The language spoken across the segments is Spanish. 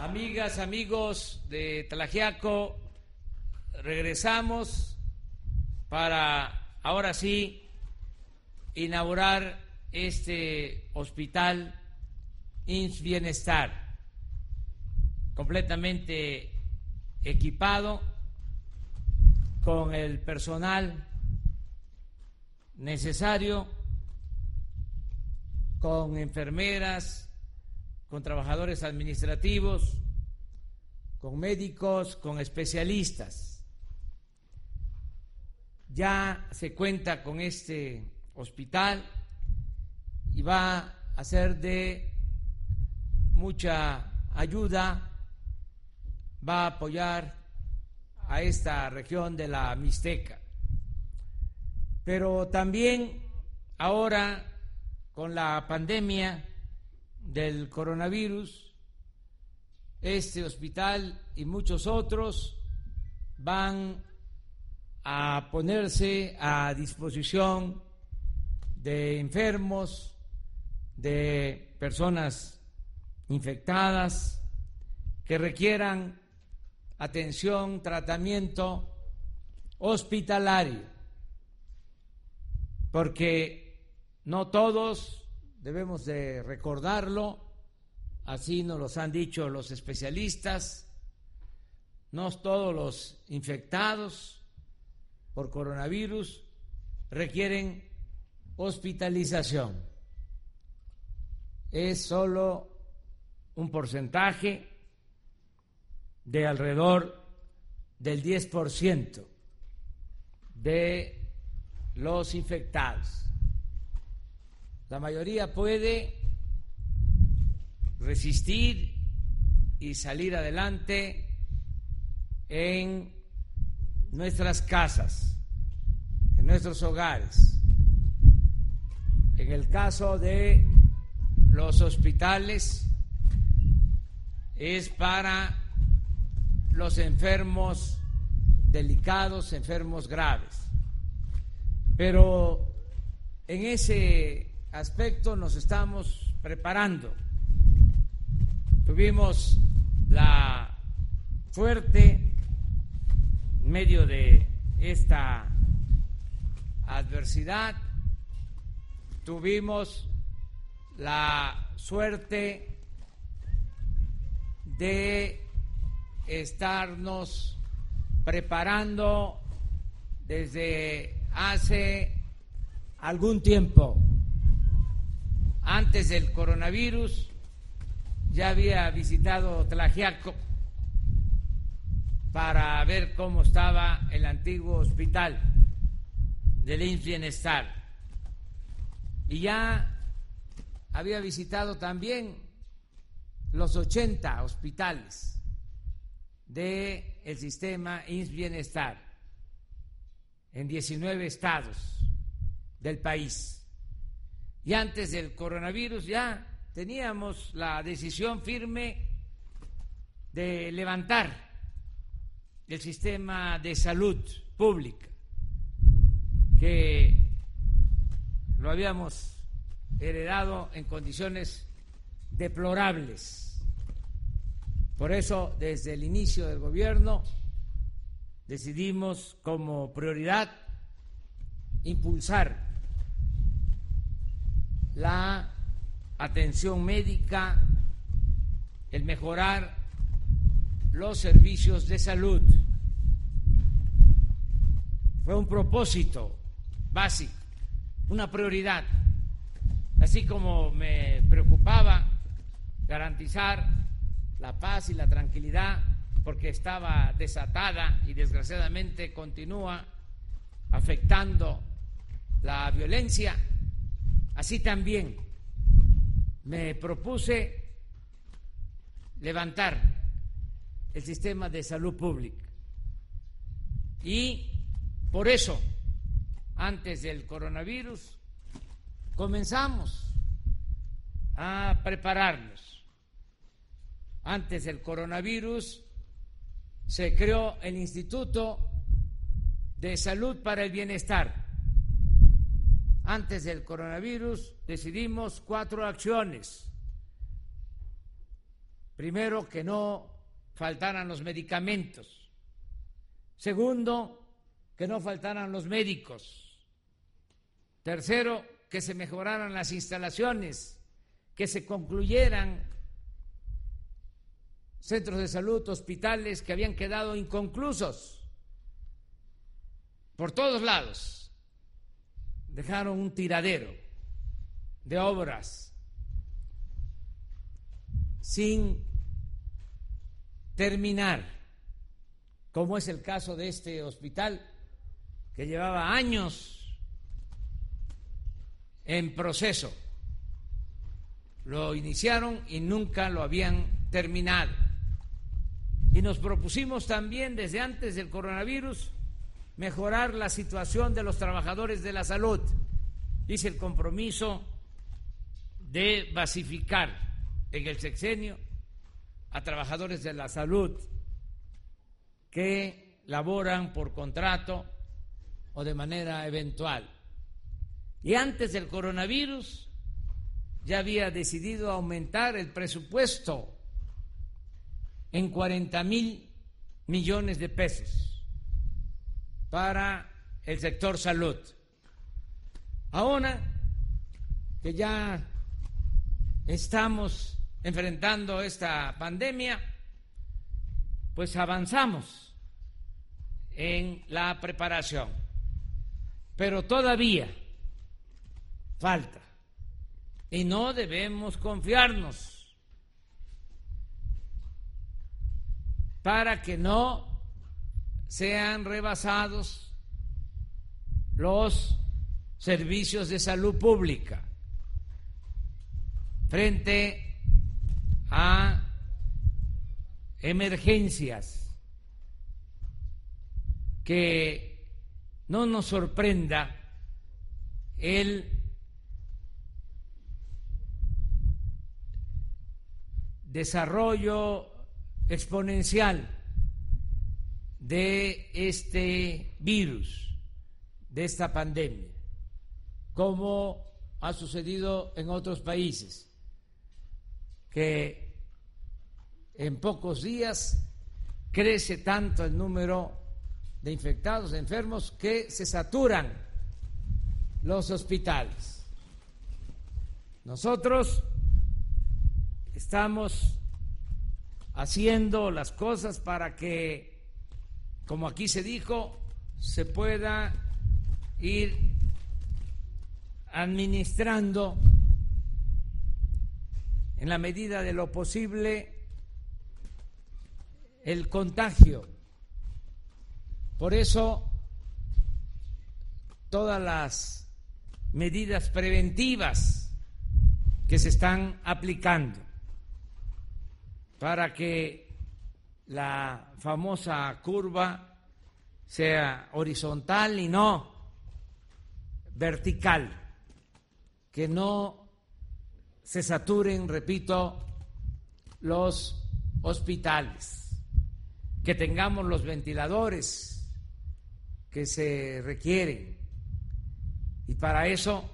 Amigas, amigos de Tlajiaco, regresamos para ahora sí inaugurar este hospital INS Bienestar, completamente equipado con el personal necesario, con enfermeras, con trabajadores administrativos, con médicos, con especialistas. Ya se cuenta con este hospital y va a ser de mucha ayuda, va a apoyar a esta región de la Mixteca. Pero también ahora con la pandemia del coronavirus, este hospital y muchos otros van a ponerse a disposición de enfermos, de personas infectadas que requieran atención, tratamiento hospitalario, porque no todos debemos de recordarlo, así nos los han dicho los especialistas, no todos los infectados por coronavirus requieren hospitalización. Es solo un porcentaje de alrededor del 10% de los infectados. La mayoría puede resistir y salir adelante en nuestras casas, en nuestros hogares. En el caso de los hospitales es para los enfermos delicados, enfermos graves. Pero en ese aspecto nos estamos preparando. Tuvimos la suerte, en medio de esta adversidad, tuvimos la suerte de estarnos preparando desde hace algún tiempo antes del coronavirus ya había visitado Tlajiaco para ver cómo estaba el antiguo hospital del INS Bienestar. Y ya había visitado también los 80 hospitales del el sistema INS Bienestar en 19 estados del país. Y antes del coronavirus ya teníamos la decisión firme de levantar el sistema de salud pública, que lo habíamos heredado en condiciones deplorables. Por eso, desde el inicio del gobierno, decidimos como prioridad impulsar la atención médica, el mejorar los servicios de salud. Fue un propósito básico, una prioridad, así como me preocupaba garantizar la paz y la tranquilidad porque estaba desatada y desgraciadamente continúa afectando la violencia Así también me propuse levantar el sistema de salud pública. Y por eso, antes del coronavirus, comenzamos a prepararnos. Antes del coronavirus se creó el Instituto de Salud para el Bienestar antes del coronavirus decidimos cuatro acciones. primero, que no faltaran los medicamentos. Segundo, que no faltaran los médicos. Tercero, que se mejoraran las instalaciones, que se concluyeran centros de salud, hospitales que habían quedado inconclusos por todos lados. Dejaron un tiradero de obras sin terminar, como es el caso de este hospital que llevaba años en proceso. Lo iniciaron y nunca lo habían terminado. Y nos propusimos también desde antes del coronavirus mejorar la situación de los trabajadores de la salud. Hice el compromiso de basificar en el sexenio a trabajadores de la salud que laboran por contrato o de manera eventual. Y antes del coronavirus ya había decidido aumentar el presupuesto en 40 mil millones de pesos para el sector salud. Ahora que ya estamos enfrentando esta pandemia, pues avanzamos en la preparación, pero todavía falta y no debemos confiarnos para que no sean rebasados los servicios de salud pública frente a emergencias, que no nos sorprenda el desarrollo exponencial de este virus, de esta pandemia, como ha sucedido en otros países que en pocos días crece tanto el número de infectados, de enfermos, que se saturan los hospitales. Nosotros estamos haciendo las cosas para que, como aquí se dijo, se pueda ir administrando en la medida de lo posible el contagio. Por eso todas las medidas preventivas que se están aplicando para que la famosa curva sea horizontal y no vertical, que no se saturen, repito, los hospitales, que tengamos los ventiladores que se requieren. Y para eso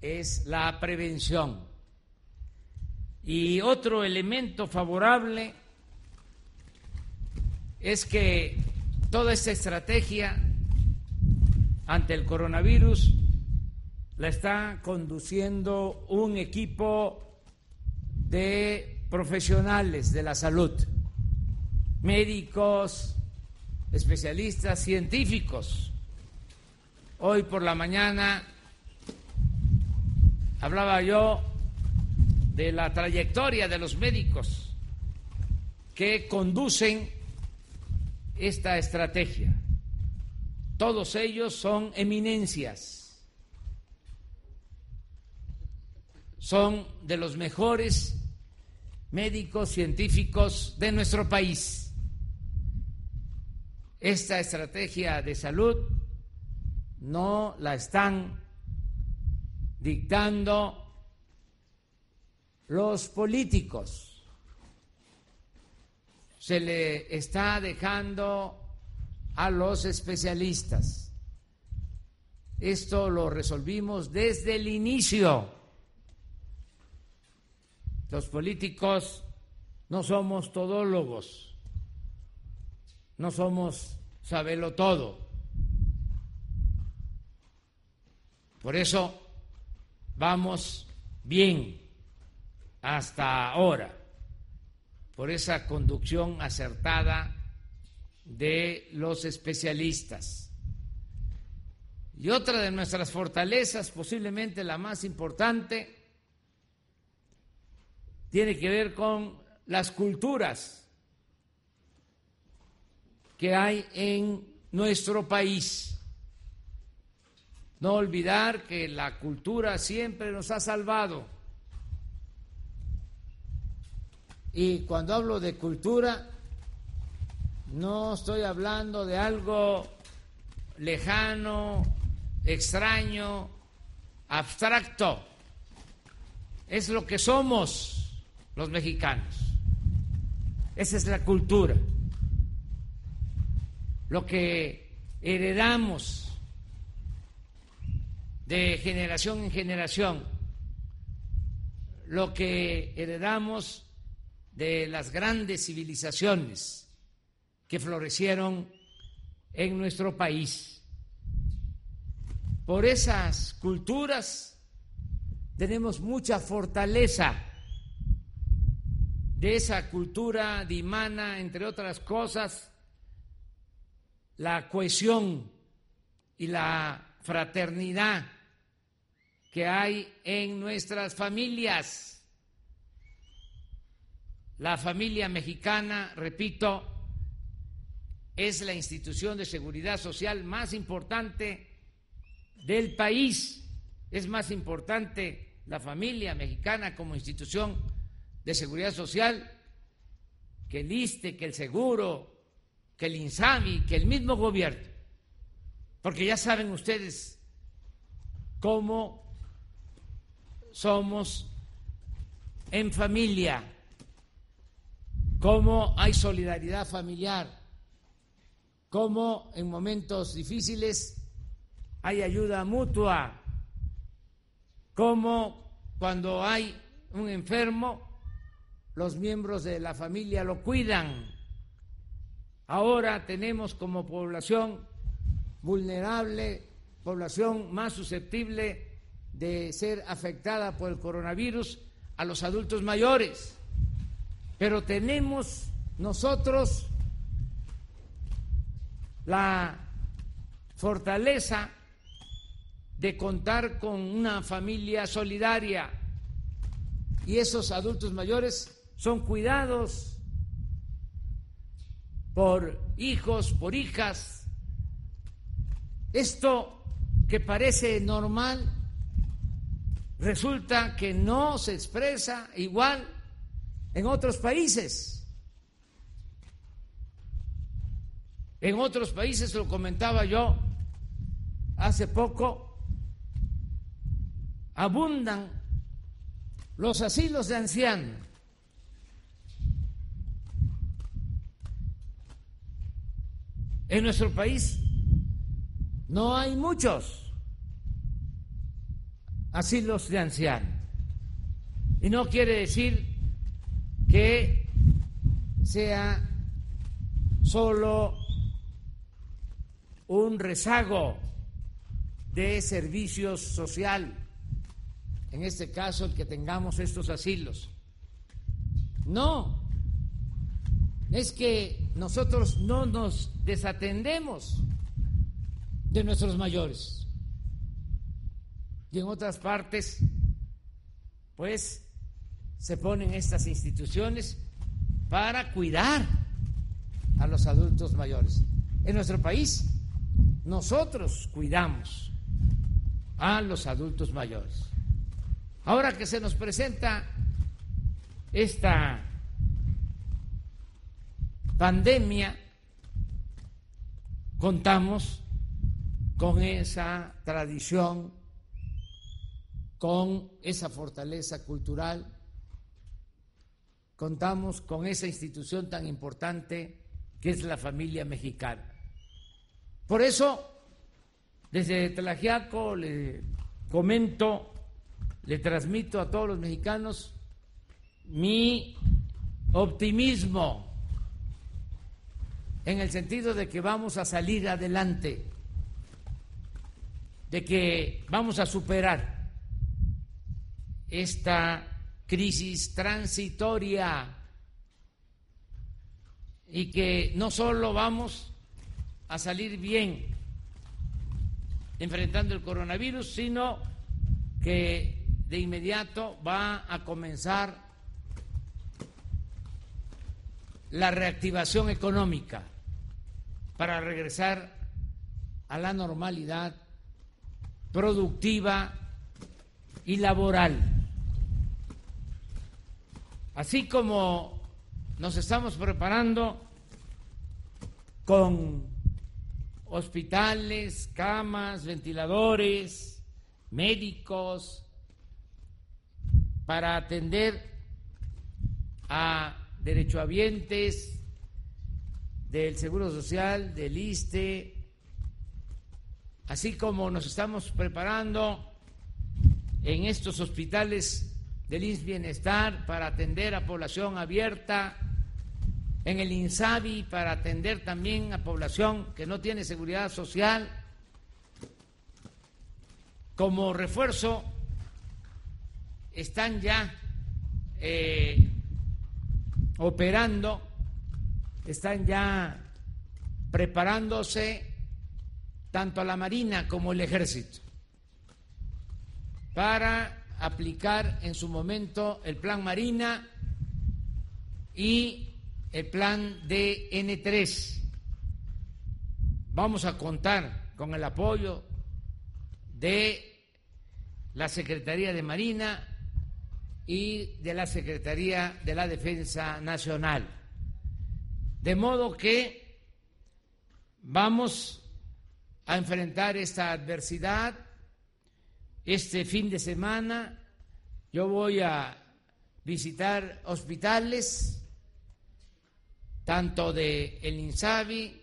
es la prevención. Y otro elemento favorable es que toda esta estrategia ante el coronavirus la está conduciendo un equipo de profesionales de la salud, médicos, especialistas, científicos. Hoy por la mañana hablaba yo de la trayectoria de los médicos que conducen esta estrategia. Todos ellos son eminencias son de los mejores médicos científicos de nuestro país. Esta estrategia de salud no la están dictando los políticos. Se le está dejando a los especialistas. Esto lo resolvimos desde el inicio los políticos no somos todólogos, no somos sabelo todo. Por eso vamos bien hasta ahora, por esa conducción acertada de los especialistas. Y otra de nuestras fortalezas, posiblemente la más importante, tiene que ver con las culturas que hay en nuestro país. No olvidar que la cultura siempre nos ha salvado. Y cuando hablo de cultura, no estoy hablando de algo lejano, extraño, abstracto. Es lo que somos los mexicanos. Esa es la cultura. Lo que heredamos de generación en generación, lo que heredamos de las grandes civilizaciones que florecieron en nuestro país. Por esas culturas tenemos mucha fortaleza. De esa cultura dimana, entre otras cosas, la cohesión y la fraternidad que hay en nuestras familias. La familia mexicana, repito, es la institución de seguridad social más importante del país. Es más importante la familia mexicana como institución de seguridad social que el ISTE, que el Seguro, que el INSABI, que el mismo gobierno. Porque ya saben ustedes cómo somos en familia, cómo hay solidaridad familiar, cómo en momentos difíciles hay ayuda mutua, cómo cuando hay un enfermo, los miembros de la familia lo cuidan. Ahora tenemos como población vulnerable, población más susceptible de ser afectada por el coronavirus a los adultos mayores, pero tenemos nosotros la fortaleza de contar con una familia solidaria y esos adultos mayores son cuidados por hijos, por hijas. Esto que parece normal resulta que no se expresa igual en otros países. En otros países, lo comentaba yo hace poco, abundan los asilos de ancianos. En nuestro país no hay muchos asilos de ancianos. Y no quiere decir que sea solo un rezago de servicios social, en este caso el que tengamos estos asilos. No, es que nosotros no nos desatendemos de nuestros mayores y en otras partes, pues se ponen estas instituciones para cuidar a los adultos mayores. En nuestro país, nosotros cuidamos a los adultos mayores. Ahora que se nos presenta esta pandemia, contamos con esa tradición con esa fortaleza cultural, contamos con esa institución tan importante que es la familia mexicana. Por eso, desde Tlajiaco le comento, le transmito a todos los mexicanos mi optimismo en el sentido de que vamos a salir adelante, de que vamos a superar esta crisis transitoria y que no solo vamos a salir bien enfrentando el coronavirus, sino que de inmediato va a comenzar la reactivación económica para regresar a la normalidad productiva y laboral. Así como nos estamos preparando con hospitales, camas, ventiladores, médicos, para atender a derechohabientes del Seguro Social, del ISTE, así como nos estamos preparando en estos hospitales del INS Bienestar para atender a población abierta, en el INSABI para atender también a población que no tiene seguridad social. Como refuerzo están ya eh, operando, están ya preparándose tanto la Marina como el Ejército para aplicar en su momento el plan Marina y el plan DN3. Vamos a contar con el apoyo de la Secretaría de Marina y de la Secretaría de la Defensa Nacional. De modo que vamos a enfrentar esta adversidad este fin de semana. Yo voy a visitar hospitales tanto de el INSABI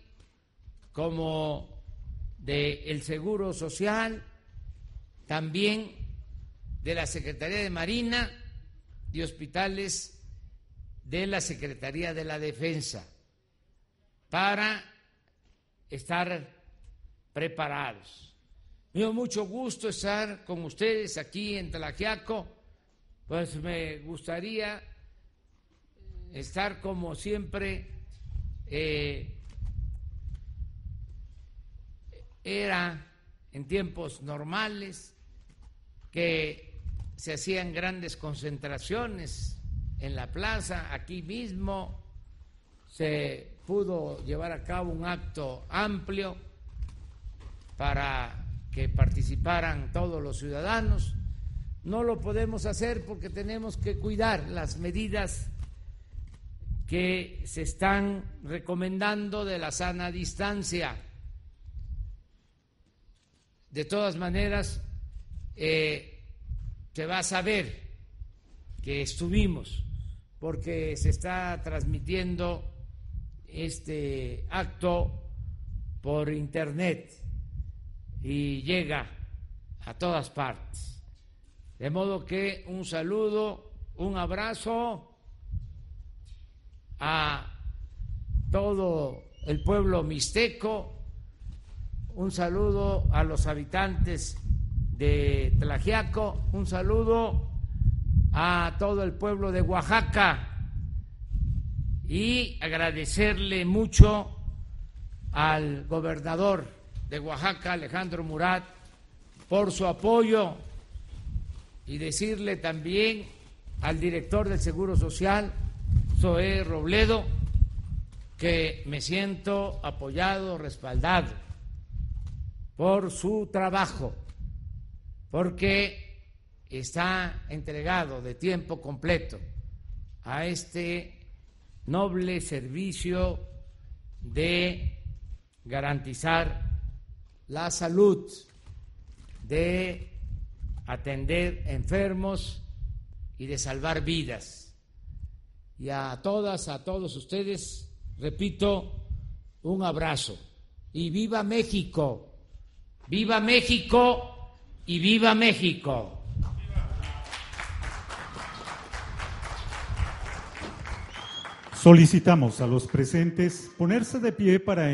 como del el Seguro Social, también de la Secretaría de Marina y hospitales de la Secretaría de la Defensa para estar preparados. Me dio mucho gusto estar con ustedes aquí en Tlaxiaco, pues me gustaría estar como siempre eh, era en tiempos normales que se hacían grandes concentraciones en la plaza, aquí mismo se pudo llevar a cabo un acto amplio para que participaran todos los ciudadanos. No lo podemos hacer porque tenemos que cuidar las medidas que se están recomendando de la sana distancia. De todas maneras, eh, se va a saber que estuvimos, porque se está transmitiendo este acto por internet y llega a todas partes. De modo que un saludo, un abrazo a todo el pueblo mixteco, un saludo a los habitantes de Tlajiaco, un saludo a todo el pueblo de Oaxaca y agradecerle mucho al gobernador de Oaxaca, Alejandro Murat, por su apoyo y decirle también al director del Seguro Social, Zoé Robledo, que me siento apoyado, respaldado por su trabajo, porque está entregado de tiempo completo a este noble servicio de garantizar la salud, de atender enfermos y de salvar vidas y a todas, a todos ustedes, repito, un abrazo. Y viva México, viva México y viva México. Solicitamos a los presentes ponerse de pie para